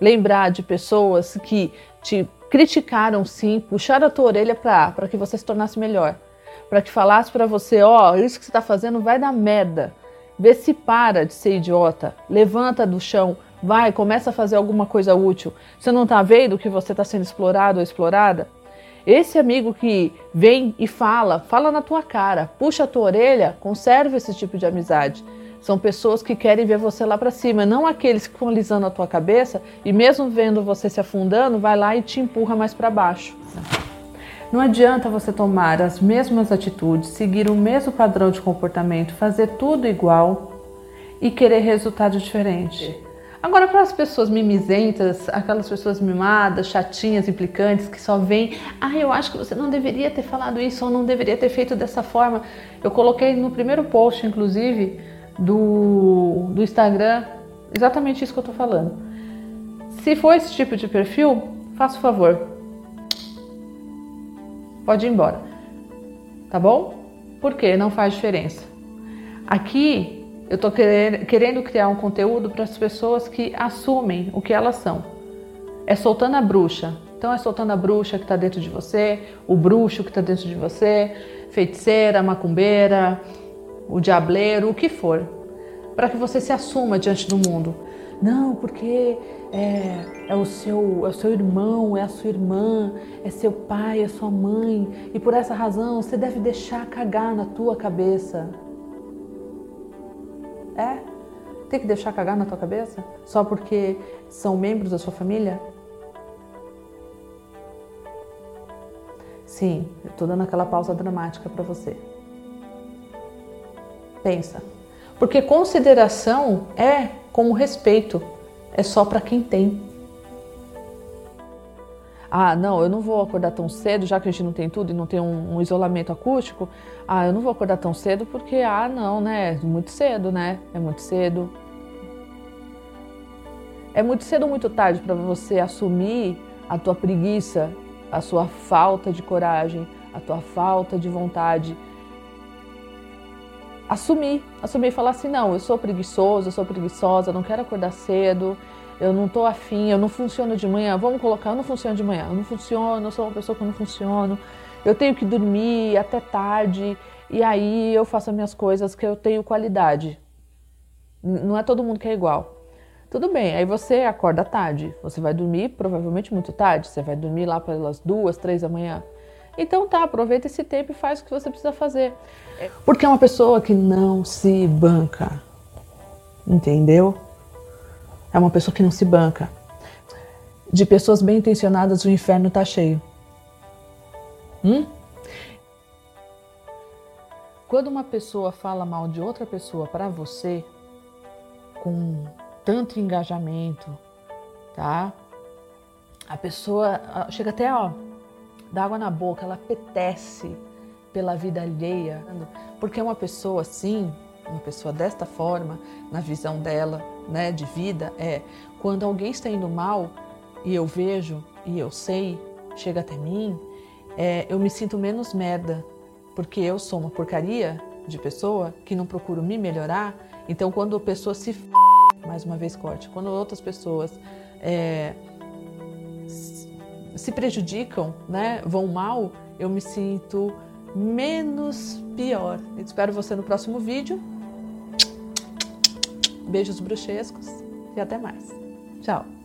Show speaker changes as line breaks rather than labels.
lembrar de pessoas que te criticaram sim, puxaram a tua orelha para que você se tornasse melhor. Para que falasse para você, ó, oh, isso que você está fazendo vai dar merda. Vê se para de ser idiota. Levanta do chão, vai, começa a fazer alguma coisa útil. Você não está vendo que você está sendo explorado ou explorada? Esse amigo que vem e fala, fala na tua cara, puxa a tua orelha, conserva esse tipo de amizade. São pessoas que querem ver você lá para cima, não aqueles que ficam alisando a tua cabeça e mesmo vendo você se afundando, vai lá e te empurra mais para baixo. Não adianta você tomar as mesmas atitudes, seguir o mesmo padrão de comportamento, fazer tudo igual e querer resultado diferente. Agora, para as pessoas mimizentas, aquelas pessoas mimadas, chatinhas, implicantes, que só vêm, ah, eu acho que você não deveria ter falado isso ou não deveria ter feito dessa forma. Eu coloquei no primeiro post, inclusive, do, do Instagram, exatamente isso que eu estou falando. Se for esse tipo de perfil, faça o favor. Pode ir embora. Tá bom? Porque não faz diferença. Aqui eu estou querendo criar um conteúdo para as pessoas que assumem o que elas são. É soltando a bruxa. Então é soltando a bruxa que está dentro de você, o bruxo que está dentro de você, feiticeira, macumbeira, o diableiro, o que for, para que você se assuma diante do mundo. Não, porque é, é, o seu, é o seu irmão, é a sua irmã, é seu pai, é sua mãe, e por essa razão você deve deixar cagar na tua cabeça. É? Tem que deixar cagar na tua cabeça? Só porque são membros da sua família? Sim, eu tô dando aquela pausa dramática para você. Pensa. Porque consideração é como respeito, é só para quem tem. Ah, não, eu não vou acordar tão cedo, já que a gente não tem tudo e não tem um, um, isolamento acústico. Ah, eu não vou acordar tão cedo porque, ah, não, né? É muito cedo, né? É muito cedo. É muito cedo ou muito tarde para você assumir a tua preguiça, a sua falta de coragem, a tua falta de vontade. Assumir, assumir e falar assim: não, eu sou preguiçoso, eu sou preguiçosa, não quero acordar cedo, eu não tô afim, eu não funciono de manhã, vamos colocar, eu não funciono de manhã, eu não funciono, eu sou uma pessoa que não funciono, eu tenho que dormir até tarde e aí eu faço as minhas coisas que eu tenho qualidade. Não é todo mundo que é igual. Tudo bem, aí você acorda tarde, você vai dormir provavelmente muito tarde, você vai dormir lá pelas duas, três da manhã. Então tá, aproveita esse tempo e faz o que você precisa fazer. Porque é uma pessoa que não se banca. Entendeu? É uma pessoa que não se banca. De pessoas bem intencionadas, o inferno está cheio. Hum? Quando uma pessoa fala mal de outra pessoa para você, com tanto engajamento, tá? A pessoa chega até, ó, dá água na boca, ela apetece pela vida alheia, porque uma pessoa assim, uma pessoa desta forma, na visão dela, né, de vida, é quando alguém está indo mal e eu vejo e eu sei, chega até mim, é, eu me sinto menos merda, porque eu sou uma porcaria de pessoa que não procuro me melhorar. Então, quando a pessoa se f... mais uma vez corte, quando outras pessoas é, se prejudicam, né, vão mal, eu me sinto menos pior. Eu espero você no próximo vídeo. Beijos bruxescos e até mais. Tchau!